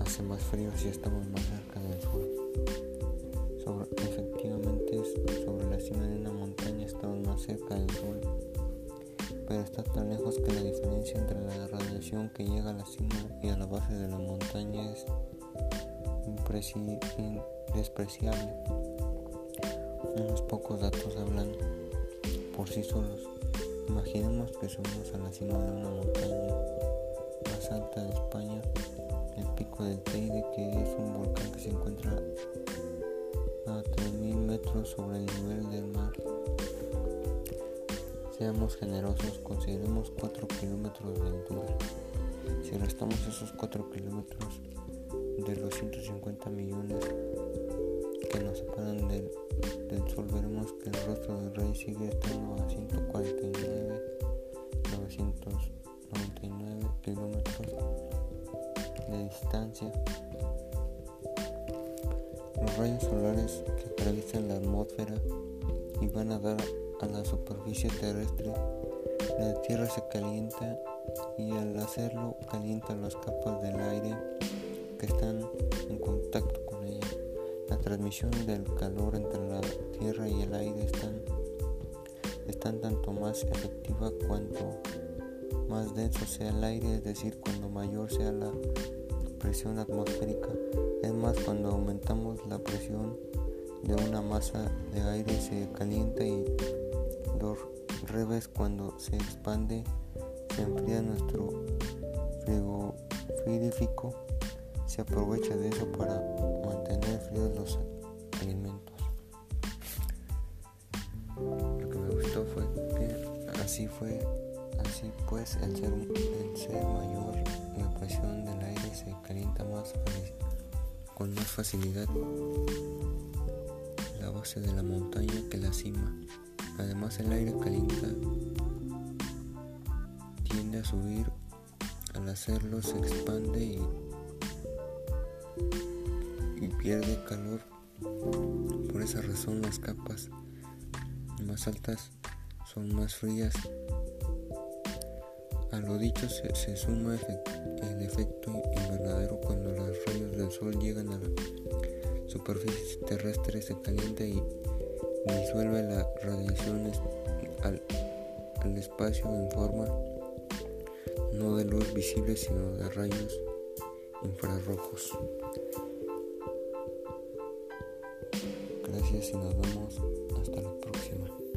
hace más frío si estamos más cerca del sol. Sobre, efectivamente, sobre la cima de una montaña estamos más cerca del sol, pero está tan lejos que la diferencia entre la radiación que llega a la cima y a la base de la montaña es despreciable. Unos pocos datos hablan por sí solos. Imaginemos que subimos a la cima de una montaña más alta de España, el pico del Teide, que es un volcán que se encuentra a 3.000 metros sobre el nivel del mar. Seamos generosos, consideremos 4 kilómetros de altura. Si restamos esos 4 kilómetros de los 150 millones que nos separan del del Sol veremos que el rostro del Rey sigue estando a 149, 999 distancia. Los rayos solares que atraviesan la atmósfera y van a dar a la superficie terrestre, la Tierra se calienta y al hacerlo calienta las capas del aire que están en contacto con ella. La transmisión del calor entre la tierra y el aire están, están tanto más efectiva cuanto más denso sea el aire, es decir, cuando mayor sea la presión atmosférica. Es más, cuando aumentamos la presión de una masa de aire se calienta y dos revés cuando se expande se enfría nuestro frigorífico se aprovecha de eso para mantener fríos los alimentos. Lo que me gustó fue que así fue, así pues el ser, mayor, la presión del aire se calienta más con más facilidad la base de la montaña que la cima. Además el aire calienta tiende a subir, al hacerlo se expande y pierde calor. Por esa razón las capas más altas son más frías. A lo dicho se, suma el efecto invernadero cuando los rayos del sol llegan a la superficie terrestre, se calienta y disuelve la radiación al, al espacio en forma no de luz visible sino de rayos infrarrojos. Gracias y nos vemos hasta la próxima.